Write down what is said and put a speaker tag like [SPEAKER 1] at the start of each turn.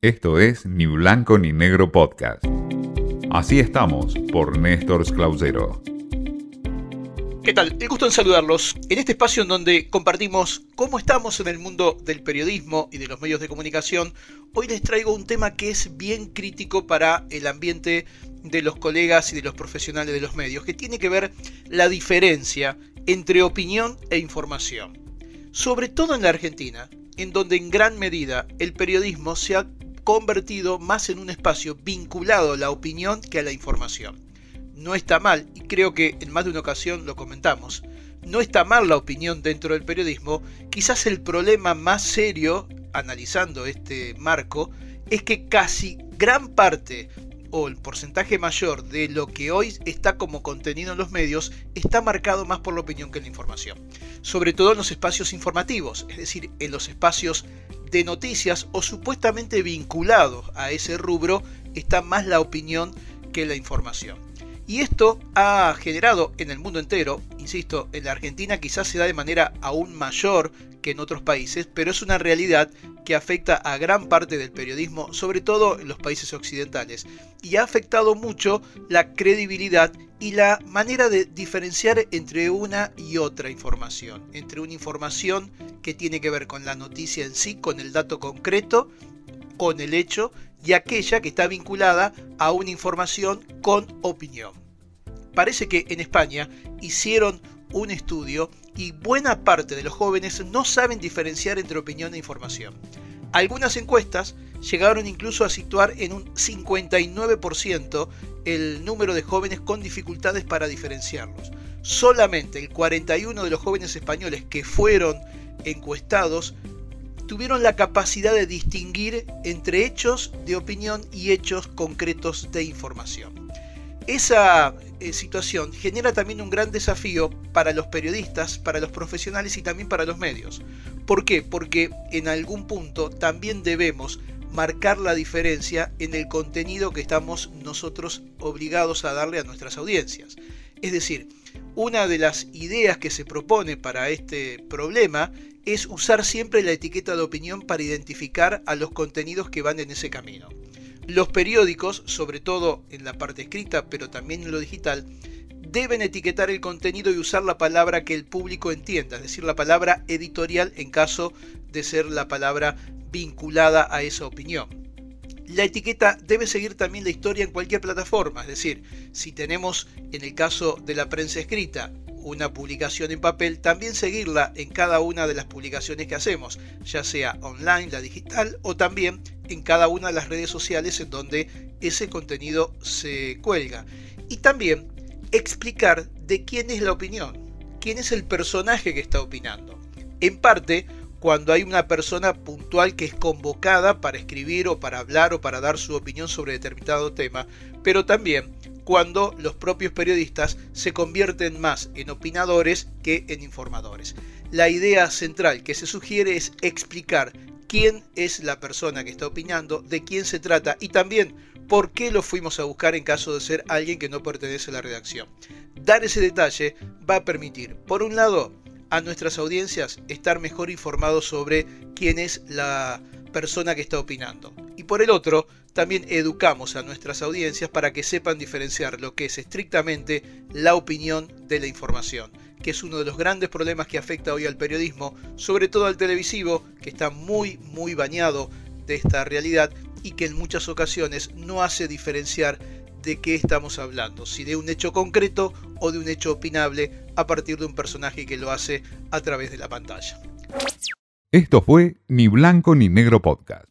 [SPEAKER 1] Esto es Ni Blanco ni Negro Podcast. Así estamos por Néstor Clausero.
[SPEAKER 2] ¿Qué tal? El gusto en saludarlos en este espacio en donde compartimos cómo estamos en el mundo del periodismo y de los medios de comunicación. Hoy les traigo un tema que es bien crítico para el ambiente de los colegas y de los profesionales de los medios, que tiene que ver la diferencia entre opinión e información. Sobre todo en la Argentina, en donde en gran medida el periodismo se ha convertido más en un espacio vinculado a la opinión que a la información. No está mal, y creo que en más de una ocasión lo comentamos, no está mal la opinión dentro del periodismo, quizás el problema más serio, analizando este marco, es que casi gran parte o el porcentaje mayor de lo que hoy está como contenido en los medios está marcado más por la opinión que la información. Sobre todo en los espacios informativos, es decir, en los espacios de noticias o supuestamente vinculados a ese rubro está más la opinión que la información. Y esto ha generado en el mundo entero, insisto, en la Argentina quizás se da de manera aún mayor que en otros países, pero es una realidad que afecta a gran parte del periodismo, sobre todo en los países occidentales, y ha afectado mucho la credibilidad y la manera de diferenciar entre una y otra información, entre una información que tiene que ver con la noticia en sí, con el dato concreto, con el hecho, y aquella que está vinculada a una información con opinión. Parece que en España hicieron un estudio y buena parte de los jóvenes no saben diferenciar entre opinión e información. Algunas encuestas llegaron incluso a situar en un 59% el número de jóvenes con dificultades para diferenciarlos. Solamente el 41 de los jóvenes españoles que fueron encuestados tuvieron la capacidad de distinguir entre hechos de opinión y hechos concretos de información. Esa eh, situación genera también un gran desafío para los periodistas, para los profesionales y también para los medios. ¿Por qué? Porque en algún punto también debemos marcar la diferencia en el contenido que estamos nosotros obligados a darle a nuestras audiencias. Es decir, una de las ideas que se propone para este problema es usar siempre la etiqueta de opinión para identificar a los contenidos que van en ese camino. Los periódicos, sobre todo en la parte escrita, pero también en lo digital, deben etiquetar el contenido y usar la palabra que el público entienda, es decir, la palabra editorial en caso de ser la palabra vinculada a esa opinión. La etiqueta debe seguir también la historia en cualquier plataforma, es decir, si tenemos en el caso de la prensa escrita una publicación en papel, también seguirla en cada una de las publicaciones que hacemos, ya sea online, la digital o también en cada una de las redes sociales en donde ese contenido se cuelga. Y también explicar de quién es la opinión, quién es el personaje que está opinando. En parte, cuando hay una persona puntual que es convocada para escribir o para hablar o para dar su opinión sobre determinado tema, pero también cuando los propios periodistas se convierten más en opinadores que en informadores. La idea central que se sugiere es explicar quién es la persona que está opinando, de quién se trata y también por qué lo fuimos a buscar en caso de ser alguien que no pertenece a la redacción. Dar ese detalle va a permitir, por un lado, a nuestras audiencias estar mejor informados sobre quién es la persona que está opinando. Y por el otro, también educamos a nuestras audiencias para que sepan diferenciar lo que es estrictamente la opinión de la información, que es uno de los grandes problemas que afecta hoy al periodismo, sobre todo al televisivo, que está muy, muy bañado de esta realidad y que en muchas ocasiones no hace diferenciar de qué estamos hablando, si de un hecho concreto o de un hecho opinable a partir de un personaje que lo hace a través de la pantalla.
[SPEAKER 1] Esto fue Ni Blanco ni Negro Podcast.